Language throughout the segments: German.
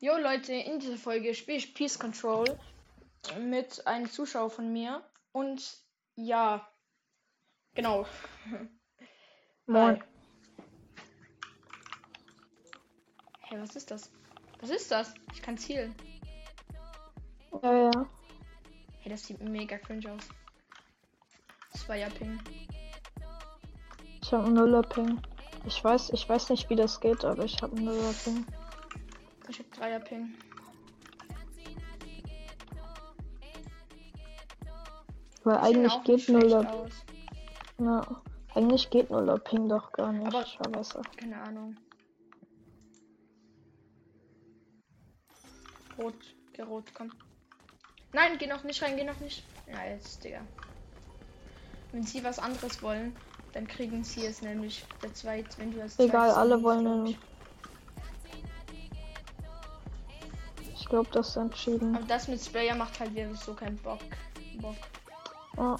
Jo Leute, in dieser Folge spiele ich Peace Control mit einem Zuschauer von mir und ja, genau. Moin. Hey, was ist das? Was ist das? Ich kann zielen. Ja, ja. Hey, das sieht mega cringe aus. Zweier Ping. Ich habe einen Nuller-Ping. Ich weiß, ich weiß nicht, wie das geht, aber ich habe einen Nuller-Ping. Ich hab Ping. Weil eigentlich geht Nuller. Ja, eigentlich geht Nuller-Ping doch gar nicht. Aber- Scheiße. Keine Ahnung. Rot, geh rot, komm. Nein, geh noch nicht rein, geh noch nicht. Ja, jetzt, Digga. Wenn sie was anderes wollen, dann kriegen sie es nämlich der zweit, wenn du das Egal, alle wollen ich. Glaube, das ist entschieden. Aber das mit Sprayer macht halt wirklich so keinen Bock. Bock. Ja.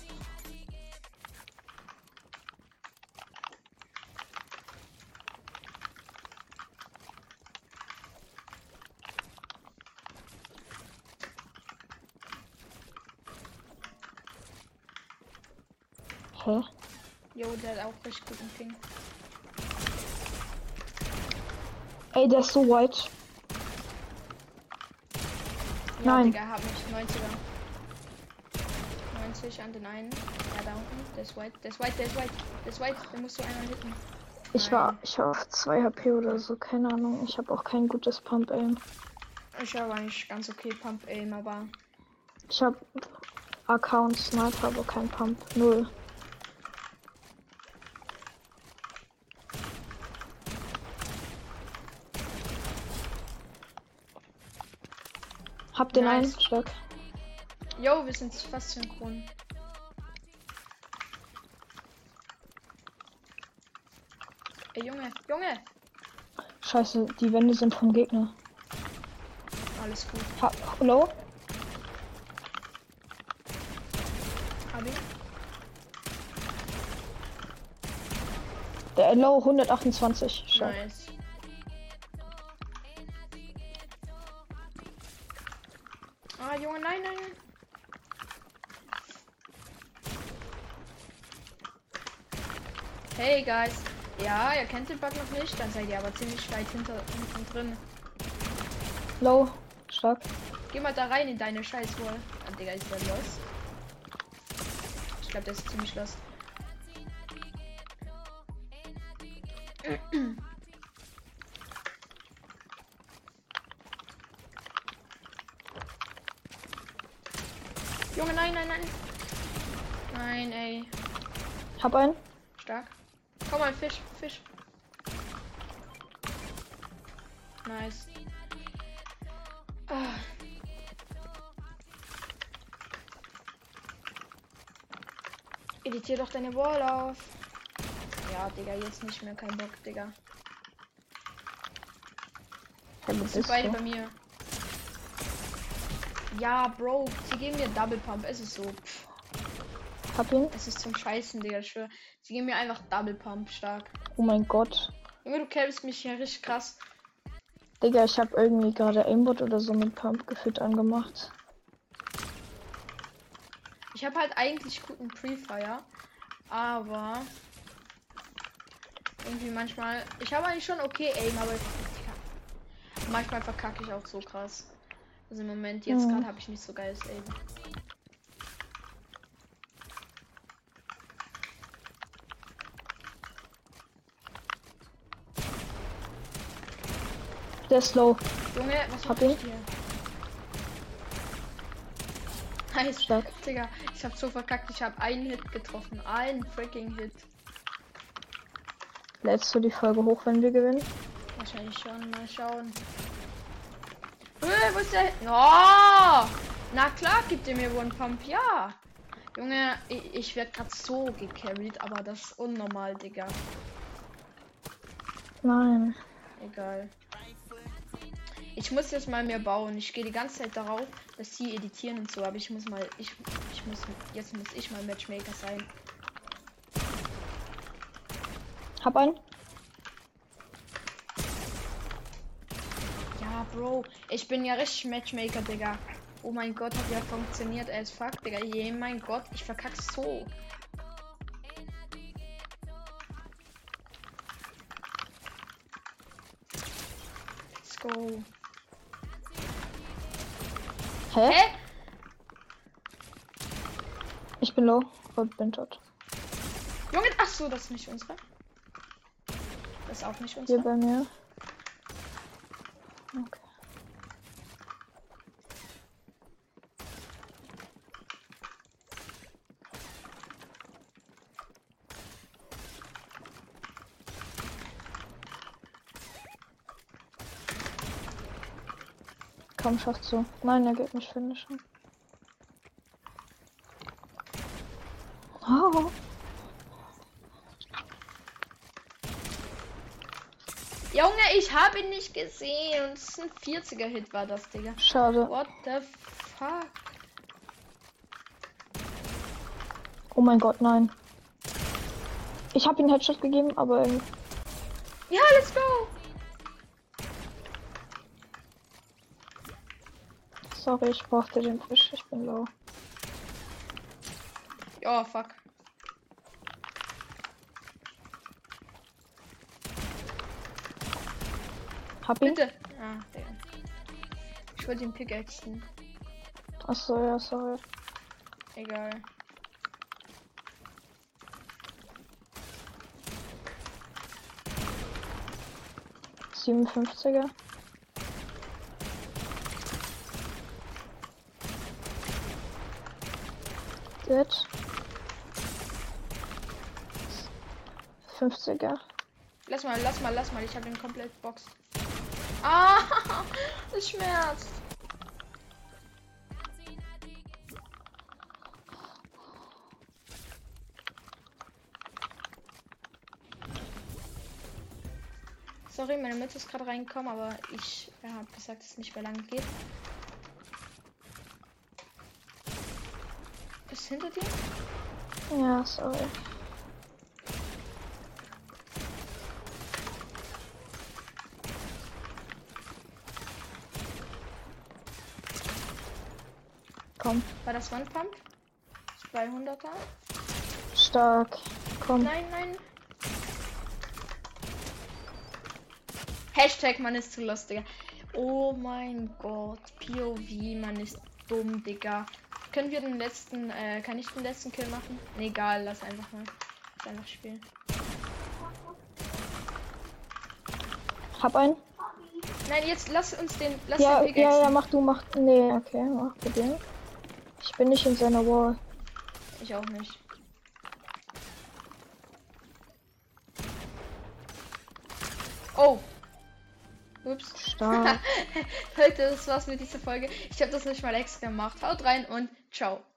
Hä? Jo, der hat auch richtig guten Ping. Ey, der ist so weit. Ja, Nein. Digga, hab mich 90er. 90 an den einen. Ja, da unten. Der ist white, der ist white, der ist white. Der ist white, der musst du einmal hitten. Ich war, ich war auf 2 HP oder so, keine Ahnung. Ich habe auch kein gutes Pump Aim. Ich habe eigentlich ganz okay Pump Aim, aber Ich habe und Sniper, aber kein Pump. Null. Hab den Nice. einen Stock. Jo, wir sind fast synchron. Ey, Junge, Junge! Scheiße, die Wände sind vom Gegner. Alles gut. Ha Hallo? Hab ich? Der Low 128. Schau. Nice. Junge, nein, nein, nein. Hey, guys. Ja, ihr kennt den Bug noch nicht, dann seid ihr aber ziemlich weit hinter hinten drin. Low. Stark. Geh mal da rein in deine Scheißwall. Ah, Digga, ist der los? Ich glaube, der ist ziemlich los. Junge, nein, nein, nein. Nein, ey. Hab einen. Stark. Komm mal, Fisch, Fisch. Nice. Ah. Editier doch deine Wall auf. Ja, Digga, jetzt nicht mehr. Kein Bock, Digga. Wo Sind beide bei mir. Ja, Bro, sie geben mir Double Pump. Es ist so. Pff, Hab ihn. es ist zum Scheißen, Digga. Ich schwör. Sie geben mir einfach Double Pump stark. Oh mein Gott. Junge, du carryst mich hier richtig krass. Digga, ich habe irgendwie gerade Aimbot oder so mit Pump gefühlt angemacht. Ich habe halt eigentlich guten Pre-Fire, aber irgendwie manchmal. Ich habe eigentlich schon okay Aim, aber manchmal verkacke ich auch so krass. Also im Moment jetzt Mhm. gerade habe ich nicht so geiles Aim. Der ist low. Junge, was Hab ich hier? Nice, Stark. Digga, ich habe so verkackt. Ich habe einen Hit getroffen, einen freaking Hit. Lädst du die Folge hoch, wenn wir gewinnen? Wahrscheinlich schon. Mal schauen. Äh, wo ist der? Oh! Na klar, gibt ihr mir One Pump, ja. Junge, ich, ich werde gerade so gecarried, aber das ist unnormal, Digga. Nein. Egal. Ich muss jetzt mal mehr bauen. Ich gehe die ganze Zeit darauf, dass sie editieren und so, aber ich muss mal, ich, ich muss, jetzt muss ich mal Matchmaker sein. Hab einen. Ja, Bro. Ich bin ja richtig Matchmaker, Digga. Oh mein Gott, hat ja funktioniert als fuck, Digga. Je mein Gott, ich verkack so. Let's go. Hä? Hä? Ich bin low und bin tot. Junge, ach so, das ist nicht unsere. Das ist auch nicht Hier unsere. bei mir. Okay. Komm, schaff zu. Nein, er geht nicht finishen. Oh. Junge, ich habe ihn nicht gesehen. Und es ist ein 40er Hit war das, Digga. Schade. What the fuck? Oh mein Gott, nein. Ich habe ihm Headshot gegeben, aber Ja, let's go. sorry, ich brauchte den Fisch. Ich bin low. Oh, fuck. Hab ihn? Bitte. Ah, Digga. Ich wollte ihn pickaxen. Achso, ja, sorry. Egal. Siebenundfünfziger. Dead. 50er. Lass mal, lass mal, lass mal. Ich habe den komplett Box. Ah, das schmerzt. Sorry, meine Mütze ist gerade reingekommen, aber ich äh, habe gesagt, dass es nicht mehr lange geht. Ist hinter dir? Ja, sorry. Komm, War das One Pump? 200er? stark. Komm. Nein, nein. Hashtag, man ist zu lustig. Oh mein Gott. POV, man ist dumm, Digga. Können wir den letzten, äh, kann ich den letzten Kill machen? Nee, egal, lass einfach mal. Lass einfach spielen. Hab einen. Nein, jetzt lass uns den, lass Ja, den ja, ja, mach du, mach. Nee, okay, mach dir. Ich bin nicht in seiner Wall. Ich auch nicht. Oh. Ups. Stark. Leute, das war's mit dieser Folge. Ich habe das nicht mal extra gemacht. Haut rein und ciao.